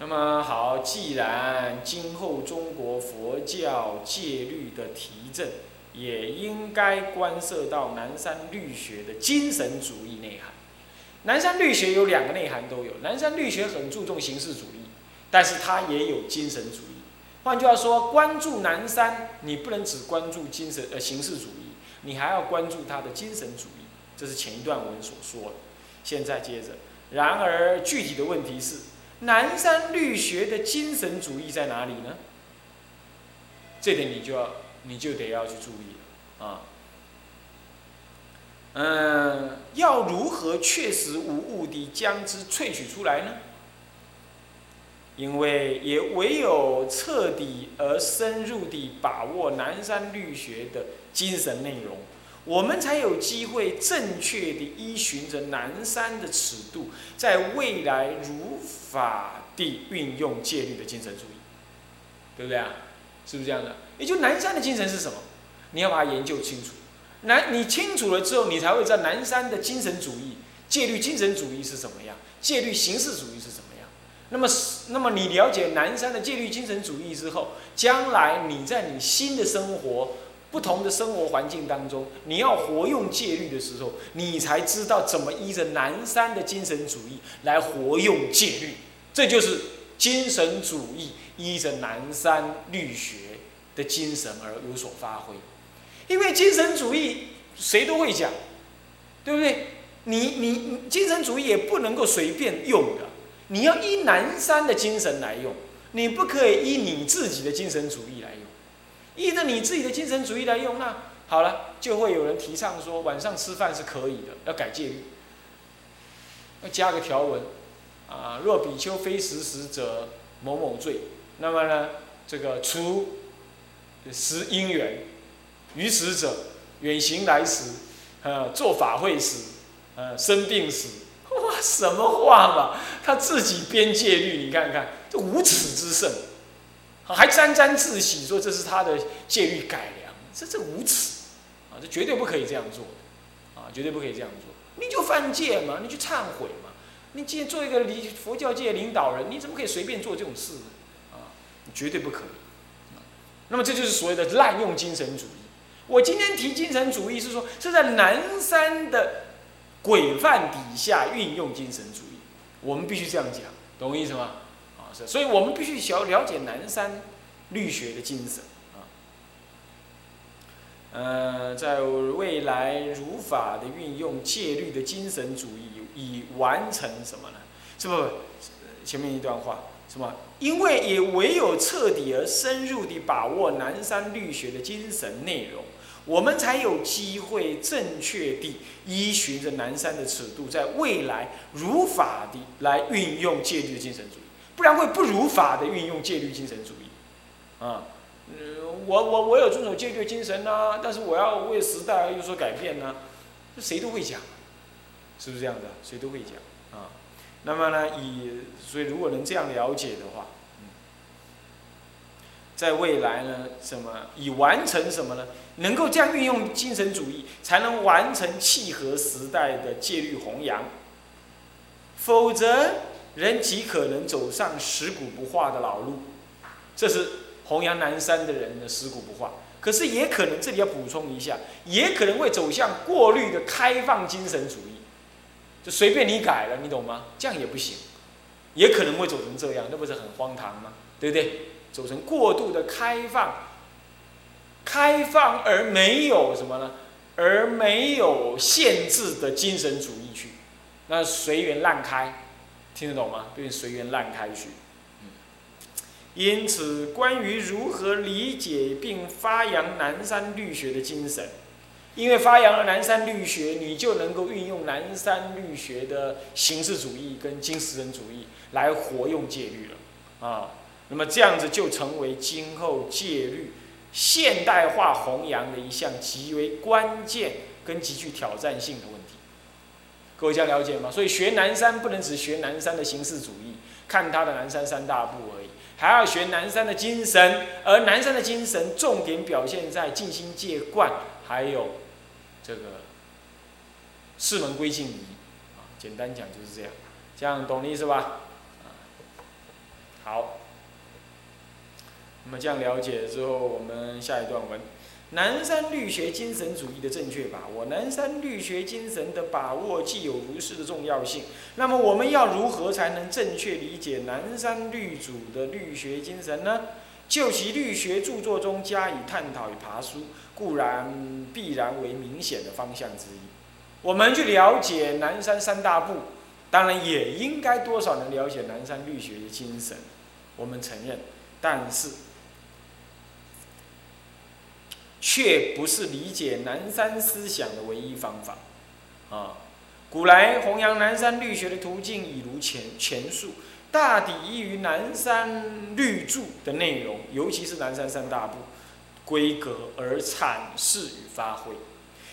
那么好，既然今后中国佛教戒律的提振，也应该关涉到南山律学的精神主义内涵。南山律学有两个内涵都有，南山律学很注重形式主义，但是它也有精神主义。换句话说，关注南山，你不能只关注精神呃形式主义，你还要关注它的精神主义。这是前一段文所说的。现在接着，然而具体的问题是，南山律学的精神主义在哪里呢？这点你就要你就得要去注意了啊。嗯，要如何确实无误地将之萃取出来呢？因为也唯有彻底而深入地把握南山律学的精神内容，我们才有机会正确地依循着南山的尺度，在未来如法地运用戒律的精神主义，对不对啊？是不是这样的？也就南山的精神是什么？你要把它研究清楚。南，你清楚了之后，你才会知道南山的精神主义、戒律精神主义是什么样，戒律形式主义是什么样。那么，那么你了解南山的戒律精神主义之后，将来你在你新的生活、不同的生活环境当中，你要活用戒律的时候，你才知道怎么依着南山的精神主义来活用戒律。这就是精神主义依着南山律学的精神而有所发挥。因为精神主义谁都会讲，对不对？你你精神主义也不能够随便用的，你要依南山的精神来用，你不可以依你自己的精神主义来用。依着你自己的精神主义来用，那好了，就会有人提倡说晚上吃饭是可以的，要改戒律，要加个条文啊，若比丘非食时者某某罪，那么呢，这个除食因缘。于此者，远行来时，呃，做法会时，呃，生病时，哇，什么话嘛？他自己编戒律，你看看，这无耻之甚，还沾沾自喜说这是他的戒律改良，这这无耻，啊，这绝对不可以这样做，啊，绝对不可以这样做，你就犯戒嘛，你去忏悔嘛，你既然做一个领佛教界领导人，你怎么可以随便做这种事呢？啊，绝对不可以，那么这就是所谓的滥用精神主义。我今天提精神主义是说，是在南山的规范底下运用精神主义，我们必须这样讲，懂我意思吗？所以我们必须小了解南山律学的精神啊。呃，在未来如法的运用戒律的精神主义，以完成什么呢？是不？前面一段话，什么？因为也唯有彻底而深入地把握南山律学的精神内容。我们才有机会正确地依循着南山的尺度，在未来如法的来运用戒律的精神主义，不然会不如法的运用戒律精神主义。啊，嗯，我我我有遵守戒律精神呐，但是我要为时代而有所改变呢，这谁都会讲，是不是这样的？谁都会讲啊。那么呢，以所以如果能这样了解的话。在未来呢，什么以完成什么呢？能够这样运用精神主义，才能完成契合时代的戒律弘扬。否则，人极可能走上食古不化的老路。这是弘扬南山的人的食古不化。可是，也可能这里要补充一下，也可能会走向过滤的开放精神主义，就随便你改了，你懂吗？这样也不行，也可能会走成这样，那不是很荒唐吗？对不对？走成过度的开放，开放而没有什么呢？而没有限制的精神主义去，那随缘滥开，听得懂吗？对，随缘烂开去。因此，关于如何理解并发扬南山律学的精神，因为发扬了南山律学，你就能够运用南山律学的形式主义跟精神主义来活用戒律了，啊。那么这样子就成为今后戒律现代化弘扬的一项极为关键跟极具挑战性的问题。各位这样了解吗？所以学南山不能只学南山的形式主义，看他的南山三大部而已，还要学南山的精神。而南山的精神重点表现在静心戒观，还有这个四门归静仪。啊，简单讲就是这样，这样懂的意思吧？好那么这样了解之后，我们下一段文。南山律学精神主义的正确把握，南山律学精神的把握既有如是的重要性。那么我们要如何才能正确理解南山律主的律学精神呢？就其律学著作中加以探讨与爬书，固然必然为明显的方向之一。我们去了解南山三大部，当然也应该多少能了解南山律学的精神。我们承认，但是。却不是理解南山思想的唯一方法，啊，古来弘扬南山律学的途径已如前前述，大抵依于南山律著的内容，尤其是南山三大部规格而阐释与发挥。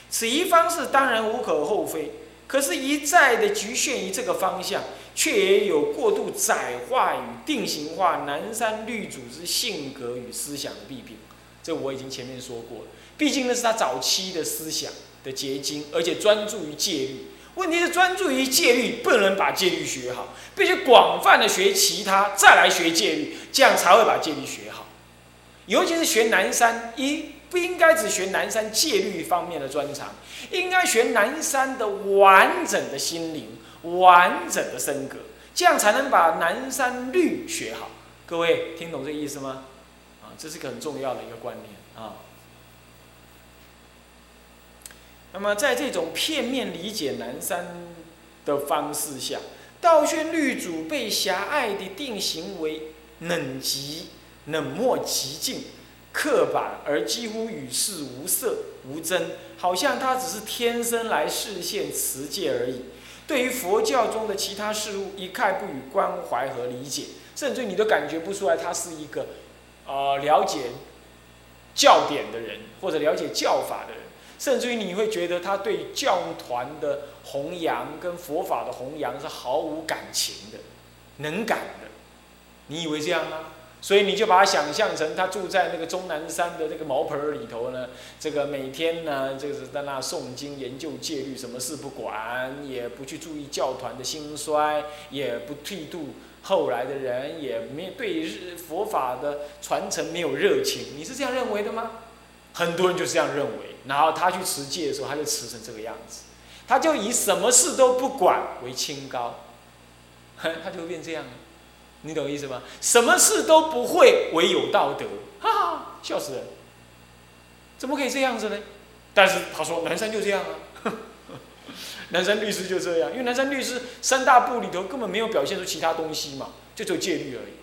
此一方式当然无可厚非，可是，一再的局限于这个方向，却也有过度窄化与定型化南山律主之性格与思想的弊病。这我已经前面说过了，毕竟那是他早期的思想的结晶，而且专注于戒律。问题是专注于戒律，不能把戒律学好，必须广泛的学其他，再来学戒律，这样才会把戒律学好。尤其是学南山，一不应该只学南山戒律方面的专长，应该学南山的完整的心灵、完整的身格，这样才能把南山律学好。各位听懂这个意思吗？这是个很重要的一个观念啊。那么，在这种片面理解南山的方式下，道宣律主被狭隘的定型为冷极、冷漠极尽、刻板而几乎与世无色无争，好像他只是天生来视现持戒而已。对于佛教中的其他事物，一概不予关怀和理解，甚至你都感觉不出来，他是一个。呃，了解教典的人，或者了解教法的人，甚至于你会觉得他对教团的弘扬跟佛法的弘扬是毫无感情的、能感的。你以为这样吗？所以你就把他想象成他住在那个终南山的那个茅棚里头呢，这个每天呢，这个是在那诵经、研究戒律，什么事不管，也不去注意教团的兴衰，也不剃度。后来的人也没对佛法的传承没有热情，你是这样认为的吗？很多人就是这样认为，然后他去持戒的时候，他就持成这个样子，他就以什么事都不管为清高，他就会变这样，你懂意思吗？什么事都不会为有道德，哈哈，笑死人，怎么可以这样子呢？但是他说南山就这样啊。南山律师就这样，因为南山律师三大部里头根本没有表现出其他东西嘛，就只有戒律而已。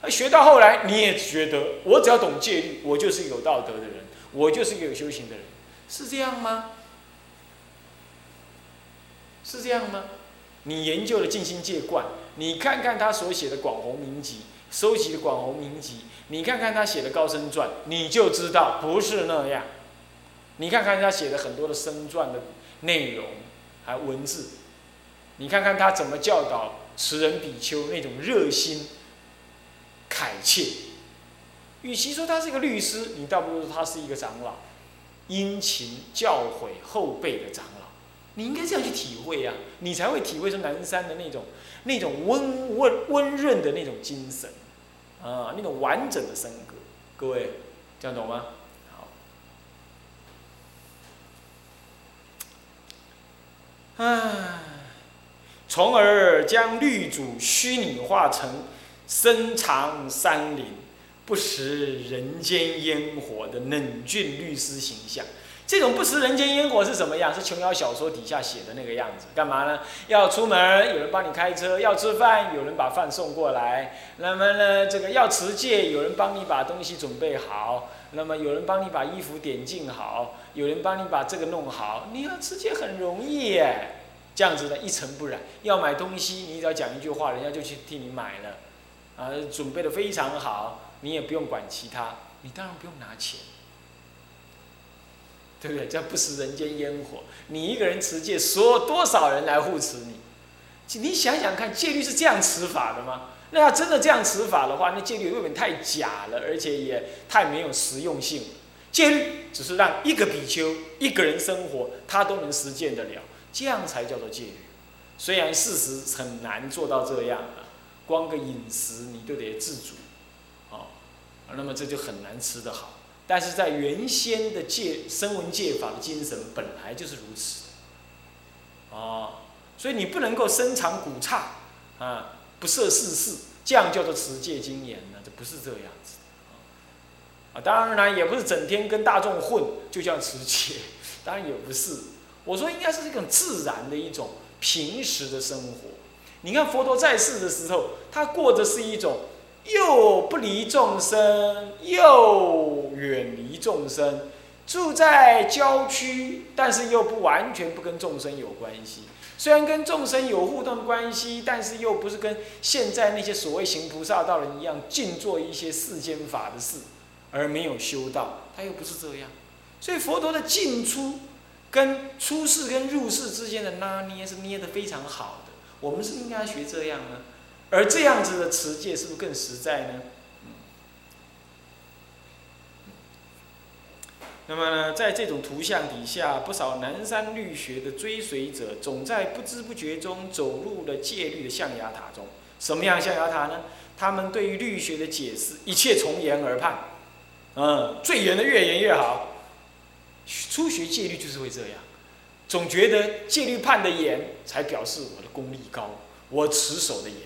而学到后来，你也觉得我只要懂戒律，我就是有道德的人，我就是一个有修行的人，是这样吗？是这样吗？你研究了静心戒观，你看看他所写的广弘明集，收集的广弘明集，你看看他写的高僧传，你就知道不是那样。你看看他写的很多的僧传的内容。还文字，你看看他怎么教导持人比丘那种热心、恳切。与其说他是一个律师，你倒不如说他是一个长老，殷勤教诲后辈的长老。你应该这样去体会呀，你才会体会出南山的那种、那种温温温润的那种精神，啊，那种完整的身格。各位，这样懂吗？唉，从而将律主虚拟化成深藏山林、不食人间烟火的冷峻律师形象。这种不食人间烟火是什么样？是琼瑶小说底下写的那个样子。干嘛呢？要出门有人帮你开车，要吃饭有人把饭送过来。那么呢，这个要持戒有人帮你把东西准备好。那么有人帮你把衣服点净好，有人帮你把这个弄好，你要持戒很容易耶。这样子的一尘不染。要买东西，你只要讲一句话，人家就去替你买了，啊，准备的非常好，你也不用管其他，你当然不用拿钱。对不对？这不食人间烟火。你一个人持戒，所有多少人来护持你？你想想看，戒律是这样持法的吗？那要真的这样持法的话，那戒律未免太假了，而且也太没有实用性。戒律只是让一个比丘一个人生活，他都能实践得了，这样才叫做戒律。虽然事实很难做到这样啊，光个饮食你都得自主，哦，那么这就很难吃得好。但是在原先的戒声闻戒法的精神本来就是如此，哦，所以你不能够深藏古刹啊，不涉世事，这样叫做持戒精严呢？这不是这样子，啊，当然也不是整天跟大众混就叫持戒，当然也不是。我说应该是一种自然的一种平时的生活。你看佛陀在世的时候，他过的是一种。又不离众生，又远离众生，住在郊区，但是又不完全不跟众生有关系。虽然跟众生有互动关系，但是又不是跟现在那些所谓行菩萨道人一样，尽做一些世间法的事，而没有修道。他又不是这样。所以佛陀的进出，跟出世跟入世之间的拿捏是捏得非常好的。我们是应该学这样呢。而这样子的持戒是不是更实在呢？那么呢，在这种图像底下，不少南山律学的追随者，总在不知不觉中走入了戒律的象牙塔中。什么样象牙塔呢？他们对于律学的解释，一切从严而判，嗯，最严的越严越好。初学戒律就是会这样，总觉得戒律判的严，才表示我的功力高，我持守的严。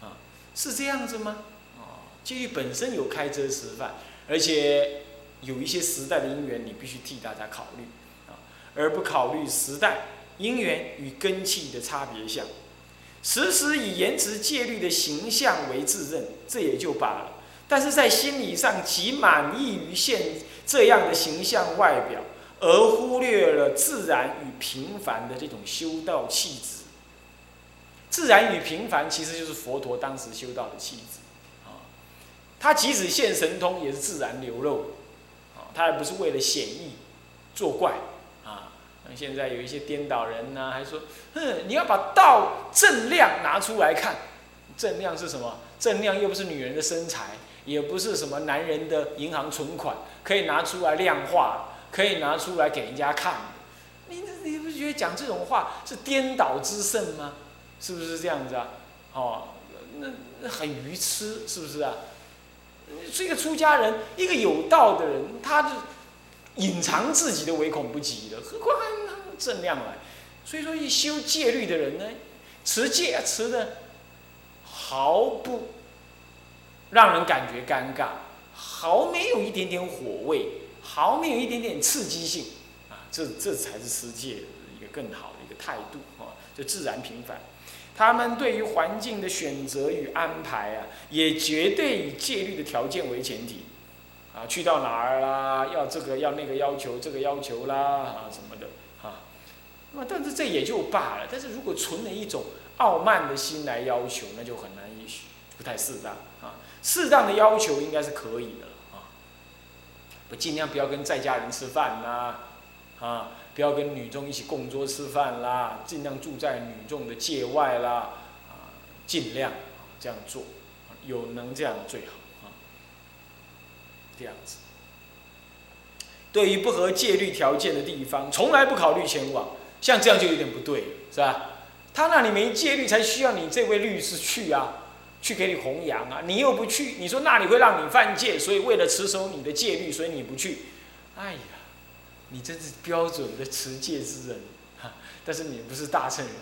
啊是这样子吗？哦，戒律本身有开遮示范，而且有一些时代的因缘，你必须替大家考虑啊，而不考虑时代因缘与根器的差别相，时时以言辞戒律的形象为自认，这也就罢了。但是在心理上极满意于现这样的形象外表，而忽略了自然与平凡的这种修道气质。自然与平凡其实就是佛陀当时修道的气质，啊，他即使现神通也是自然流露，他还不是为了显意作怪，啊，那现在有一些颠倒人呢，还说，哼，你要把道正量拿出来看，正量是什么？正量又不是女人的身材，也不是什么男人的银行存款，可以拿出来量化，可以拿出来给人家看，你你不觉得讲这种话是颠倒之甚吗？是不是这样子啊？哦，那那很愚痴，是不是啊？是一个出家人，一个有道的人，他就隐藏自己的唯恐不及的，何况还正量来？所以说，一修戒律的人呢，持戒持的毫不让人感觉尴尬，毫没有一点点火味，毫没有一点点刺激性啊！这这才是持戒一个更好的态度啊，就自然平凡。他们对于环境的选择与安排啊，也绝对以戒律的条件为前提，啊，去到哪儿啦，要这个要那个要求，这个要求啦，啊什么的，啊，那么但是这也就罢了。但是如果存了一种傲慢的心来要求，那就很难，也许不太适当啊。适当的要求应该是可以的啊，不尽量不要跟在家人吃饭呐，啊。不要跟女众一起共桌吃饭啦，尽量住在女众的界外啦，啊，尽量这样做，有能这样最好啊，这样子。对于不合戒律条件的地方，从来不考虑前往，像这样就有点不对，是吧？他那里没戒律，才需要你这位律师去啊，去给你弘扬啊，你又不去，你说那里会让你犯戒，所以为了持守你的戒律，所以你不去，哎呀。你真是标准的持戒之人，哈！但是你不是大乘人，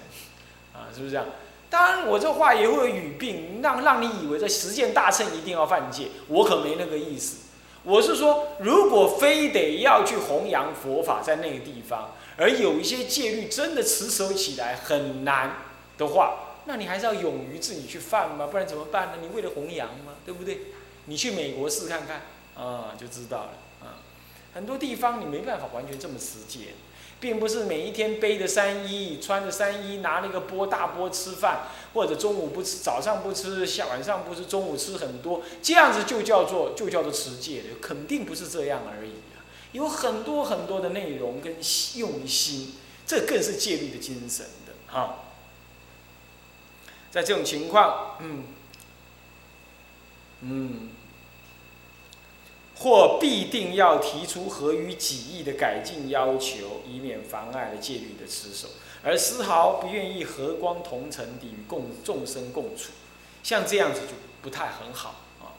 啊，是不是这样？当然，我这话也会有语病，让让你以为在实践大乘一定要犯戒，我可没那个意思。我是说，如果非得要去弘扬佛法在那个地方，而有一些戒律真的持守起来很难的话，那你还是要勇于自己去犯嘛，不然怎么办呢？你为了弘扬嘛，对不对？你去美国试看看，啊，就知道了。很多地方你没办法完全这么持戒，并不是每一天背着三衣，穿着三衣，拿那个钵大钵吃饭，或者中午不吃，早上不吃，下晚上不吃，中午吃很多，这样子就叫做就叫做持戒的，肯定不是这样而已啊！有很多很多的内容跟用心，这更是戒律的精神的哈。在这种情况，嗯，嗯。或必定要提出合于己意的改进要求，以免妨碍了戒律的持守，而丝毫不愿意和光同尘地与共众生共处，像这样子就不太很好啊。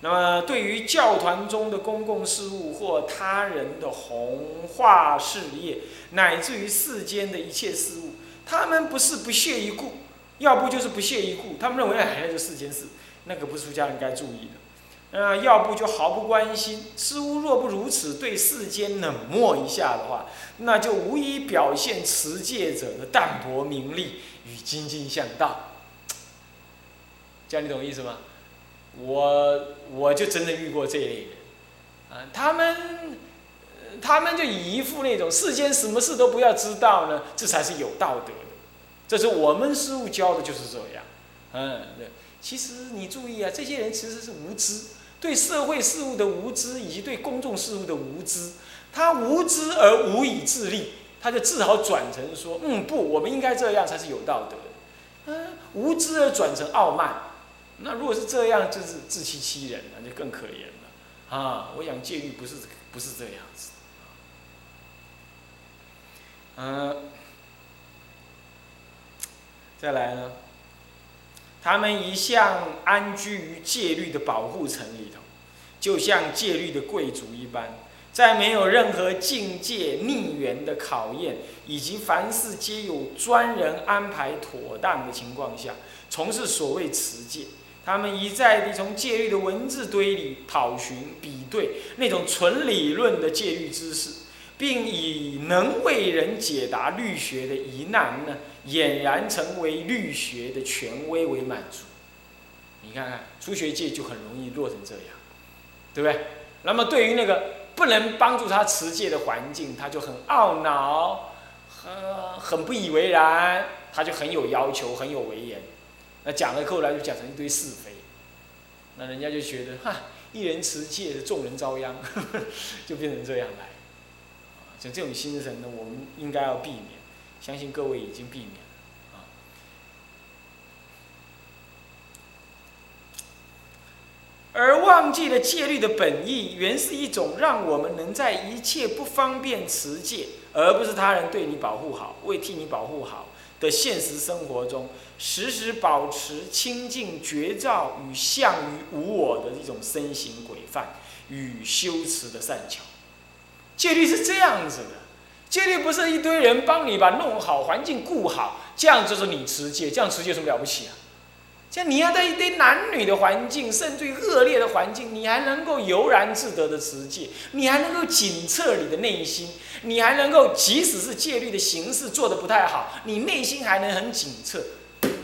那么对于教团中的公共事务或他人的弘化事业，乃至于世间的一切事物，他们不是不屑一顾，要不就是不屑一顾。他们认为哎，那就世间事，那个不是出家人该注意的。呃，要不就毫不关心。似乎若不如此，对世间冷漠一下的话，那就无疑表现持戒者的淡泊名利与精进向道。这样你懂意思吗？我我就真的遇过这类人，啊，他们，他们就以一副那种世间什么事都不要知道呢，这才是有道德的。这是我们师傅教的就是这样，嗯，对。其实你注意啊，这些人其实是无知。对社会事务的无知，以及对公众事务的无知，他无知而无以自立，他就只好转成说：“嗯，不，我们应该这样才是有道德的。”嗯，无知而转成傲慢，那如果是这样，就是自欺欺人，那就更可怜了。啊，我想戒律不是不是这样子。嗯，再来呢？他们一向安居于戒律的保护层里头，就像戒律的贵族一般，在没有任何境界逆缘的考验，以及凡事皆有专人安排妥当的情况下，从事所谓持戒。他们一再地从戒律的文字堆里讨寻、比对那种纯理论的戒律知识，并以能为人解答律学的疑难呢。俨然成为律学的权威为满足，你看看初学界就很容易落成这样，对不对？那么对于那个不能帮助他持戒的环境，他就很懊恼，很很不以为然，他就很有要求，很有威严。那讲了后来就讲成一堆是非，那人家就觉得哈，一人持戒，众人遭殃，就变成这样来。像这种心神呢，我们应该要避免。相信各位已经避免了啊，而忘记了戒律的本意，原是一种让我们能在一切不方便持戒，而不是他人对你保护好、为替你保护好的现实生活中，时时保持清净觉照与向于无我的一种身形规范与修持的善巧。戒律是这样子的。戒律不是一堆人帮你把弄好环境顾好，这样就是你持戒，这样持戒有什么了不起啊？像你要在一堆男女的环境，甚至于恶劣的环境，你还能够悠然自得的持戒，你还能够警测你的内心，你还能够即使是戒律的形式做的不太好，你内心还能很警测，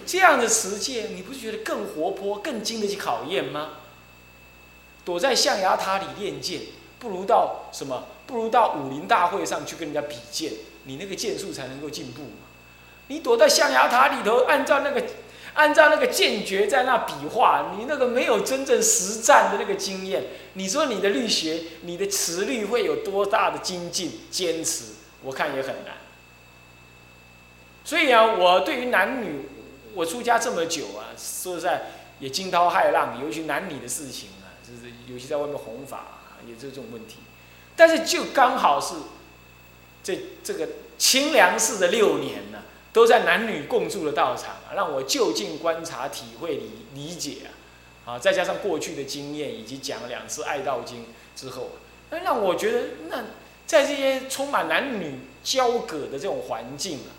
这样的持戒，你不是觉得更活泼、更经得起考验吗？躲在象牙塔里练剑，不如到什么？不如到武林大会上去跟人家比剑，你那个剑术才能够进步嘛。你躲在象牙塔里头，按照那个按照那个剑诀在那比划，你那个没有真正实战的那个经验，你说你的律学、你的持律会有多大的精进、坚持？我看也很难。所以啊，我对于男女，我出家这么久啊，说实在也惊涛骇浪，尤其男女的事情啊，就是尤其在外面弘法，也是这种问题。但是就刚好是，这这个清凉寺的六年呢，都在男女共住的道场，让我就近观察、体会、理理解啊，啊，再加上过去的经验以及讲两次《爱道经》之后，那让我觉得，那在这些充满男女交葛的这种环境啊，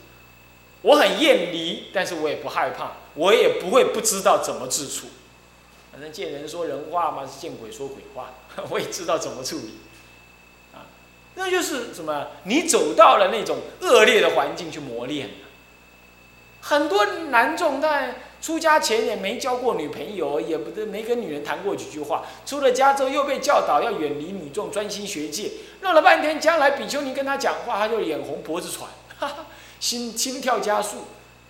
我很厌离，但是我也不害怕，我也不会不知道怎么自处。反正见人说人话嘛，是见鬼说鬼话，我也知道怎么处理。那就是什么？你走到了那种恶劣的环境去磨练很多男众在出家前也没交过女朋友，也不得没跟女人谈过几句话。出了家之后又被教导要远离女众，专心学戒。弄了半天，将来比丘尼跟他讲话，他就眼红脖子喘，哈哈，心心跳加速。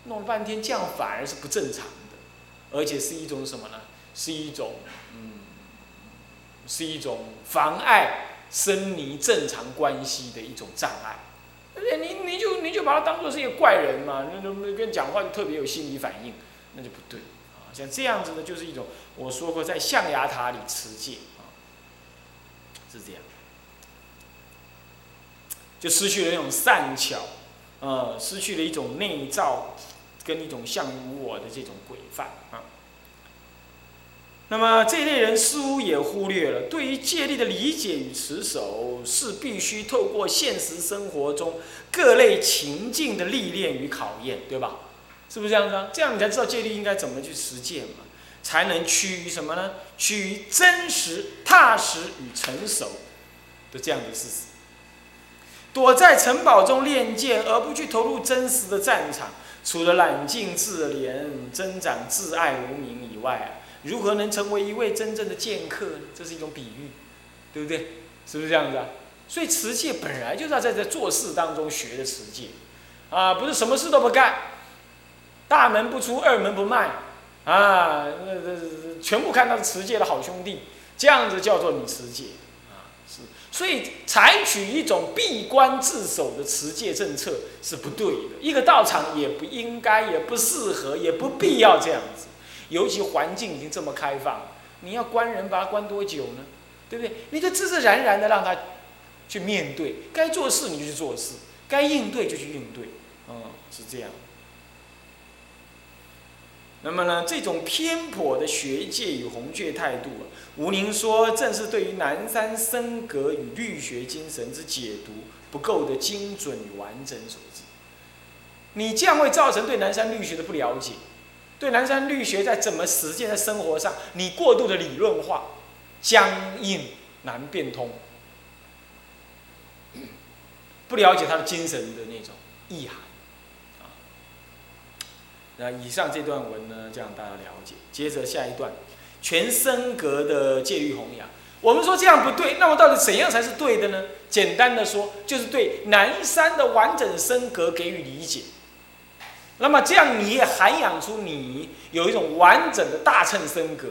弄了半天，这样反而是不正常的，而且是一种什么呢？是一种嗯，是一种妨碍。生离正常关系的一种障碍，而且你你就你就把他当做是一个怪人嘛，那那跟讲话就特别有心理反应，那就不对啊。像这样子呢，就是一种我说过在象牙塔里持戒啊，是这样，就失去了那种善巧，呃，失去了一种内造跟一种相无我的这种规范啊。那么这类人似乎也忽略了，对于戒律的理解与持守，是必须透过现实生活中各类情境的历练与考验，对吧？是不是这样子啊？这样你才知道戒律应该怎么去实践嘛，才能趋于什么呢？趋于真实、踏实与成熟的这样的事实。躲在城堡中练剑，而不去投入真实的战场，除了冷静自怜、增长自爱无名以外，如何能成为一位真正的剑客？这是一种比喻，对不对？是不是这样子啊？所以持戒本来就是要在这做事当中学的持戒，啊，不是什么事都不干，大门不出二门不迈，啊，那那全部看到持戒的好兄弟，这样子叫做你持戒。啊，是所以，采取一种闭关自守的持戒政策是不对的。一个道场也不应该，也不适合，也不必要这样子。尤其环境已经这么开放，你要关人，把他关多久呢？对不对？你就自自然然的让他去面对，该做事你就去做事，该应对就去应对。嗯，是这样。那么呢，这种偏颇的学界与弘戒态度啊，吴宁说，正是对于南山僧格与律学精神之解读不够的精准与完整所致。你这样会造成对南山律学的不了解，对南山律学在怎么实践在生活上，你过度的理论化、僵硬、难变通，不了解他的精神的那种意涵。那以上这段文呢，这样大家了解。接着下一段，全身格的戒律弘扬。我们说这样不对，那么到底怎样才是对的呢？简单的说，就是对南山的完整身格给予理解。那么这样你也涵养出你有一种完整的大乘身格，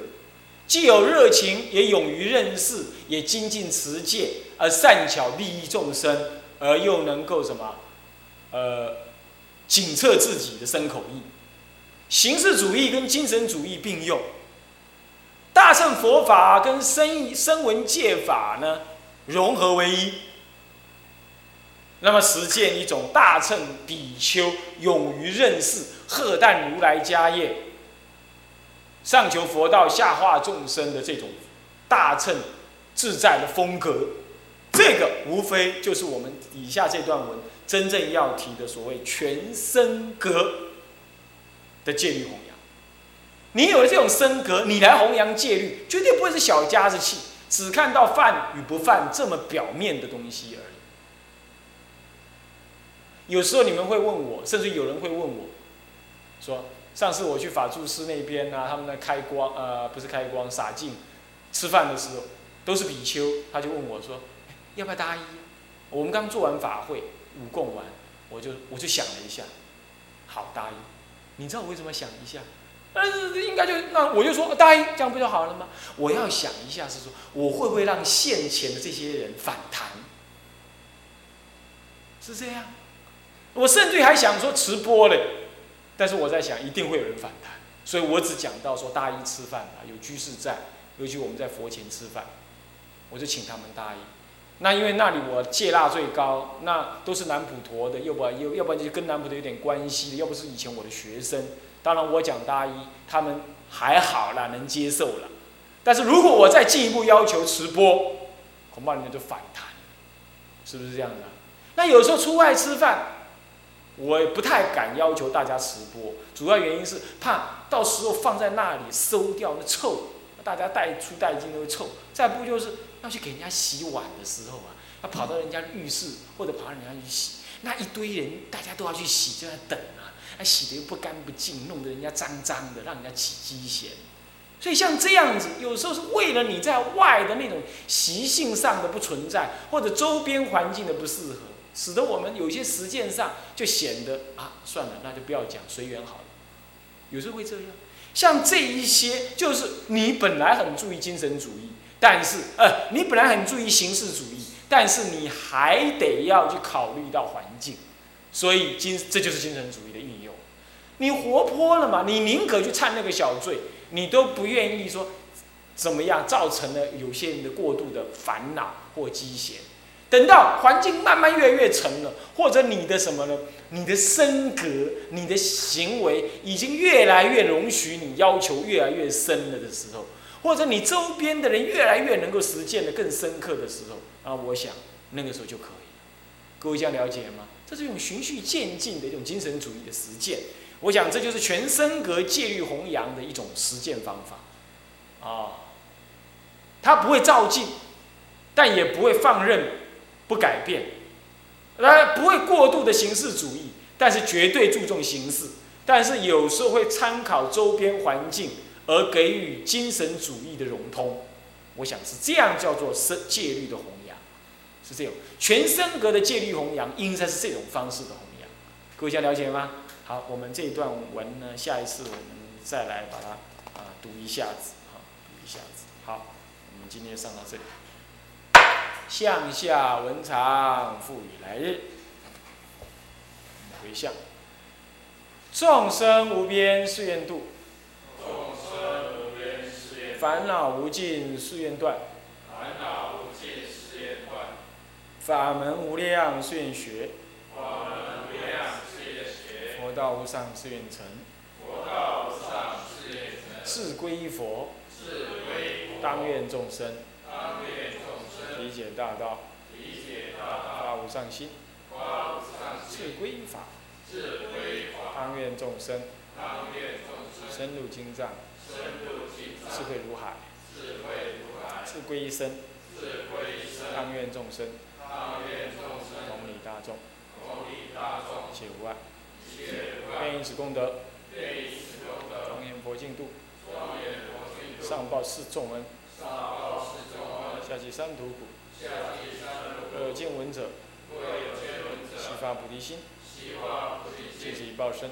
既有热情，也勇于认识，也精进持戒，而善巧利益众生，而又能够什么？呃，警测自己的身口意。形式主义跟精神主义并用，大乘佛法跟声声闻戒法呢融合为一，那么实践一种大乘比丘勇于认识、荷担如来家业、上求佛道、下化众生的这种大乘自在的风格，这个无非就是我们以下这段文真正要提的所谓全身格。的戒律弘扬，你有了这种身格，你来弘扬戒律，绝对不会是小家子气，只看到犯与不犯这么表面的东西而已。有时候你们会问我，甚至有人会问我，说上次我去法住寺那边呢，他们在开光，呃，不是开光，洒净，吃饭的时候都是比丘，他就问我说，要不要搭衣？我们刚做完法会，五供完，我就我就想了一下，好搭衣。你知道我为什么想一下？但是应该就那我就说答应，这样不就好了吗？我要想一下，是说我会不会让现前的这些人反弹？是这样。我甚至还想说直播嘞，但是我在想一定会有人反弹，所以我只讲到说大一吃饭啊，有居士在，尤其我们在佛前吃饭，我就请他们大一。那因为那里我戒辣最高，那都是南普陀的，要不要要不然就跟南普陀有点关系的，要不是以前我的学生。当然我讲大一，他们还好啦，能接受了。但是如果我再进一步要求直播，恐怕人家就反弹，是不是这样的？那有时候出外吃饭，我也不太敢要求大家直播，主要原因是怕到时候放在那里收掉那臭，大家带出带进都会臭。再不就是。要去给人家洗碗的时候啊，要跑到人家浴室或者跑到人家去洗，那一堆人大家都要去洗，就在等啊，那洗的又不干不净，弄得人家脏脏的，让人家起鸡嫌。所以像这样子，有时候是为了你在外的那种习性上的不存在，或者周边环境的不适合，使得我们有些实践上就显得啊，算了，那就不要讲，随缘好了。有时候会这样，像这一些，就是你本来很注意精神主义。但是，呃，你本来很注意形式主义，但是你还得要去考虑到环境，所以精这就是精神主义的运用。你活泼了嘛？你宁可去忏那个小罪，你都不愿意说怎么样造成了有些人的过度的烦恼或积嫌。等到环境慢慢越来越沉了，或者你的什么呢？你的身格、你的行为已经越来越容许你要求越来越深了的时候。或者你周边的人越来越能够实践的更深刻的时候，啊，我想那个时候就可以。各位这样了解吗？这是一种循序渐进的一种精神主义的实践。我想这就是全身格戒律弘扬的一种实践方法，啊，它不会照进，但也不会放任不改变，呃，不会过度的形式主义，但是绝对注重形式，但是有时候会参考周边环境而给予精神主义的融通。我想是这样叫做是戒律的弘扬，是这种全身格的戒律弘扬，应该是这种方式的弘扬。各位想了解吗？好，我们这一段文呢，下一次我们再来把它啊读一下子，啊，读一下子。好，我们今天上到这里。向下文长，复以来日。回向。众生无边誓愿度，众生无边誓愿烦恼无尽誓愿断，烦恼无尽誓愿断，法门无量誓愿学，法门无量誓愿学，佛道无上誓愿成，佛道无上誓愿成，志归依佛，志归佛，当愿众生理解大道，理解大道，发无上心，发无上志心，归法，志归法，当愿众生。当愿众生。深入经藏，深入经智，慧如海，智慧如海，志归一生，智慧一生，当愿众生。当愿众生。同理大众，同理大众，一切无碍，愿以此功德，愿以此功德，庄严佛净土，庄严佛净土，上报四重恩，上报四重恩，下济三途苦，若有见闻者，若有见闻者，悉发菩提心，悉发菩提心，此一报身，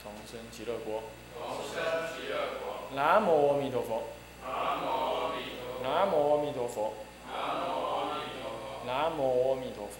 同生极乐国。同生极乐国。南无阿弥陀佛，南无阿弥陀佛，南无阿弥陀佛，南无阿弥陀佛，南无阿弥陀佛。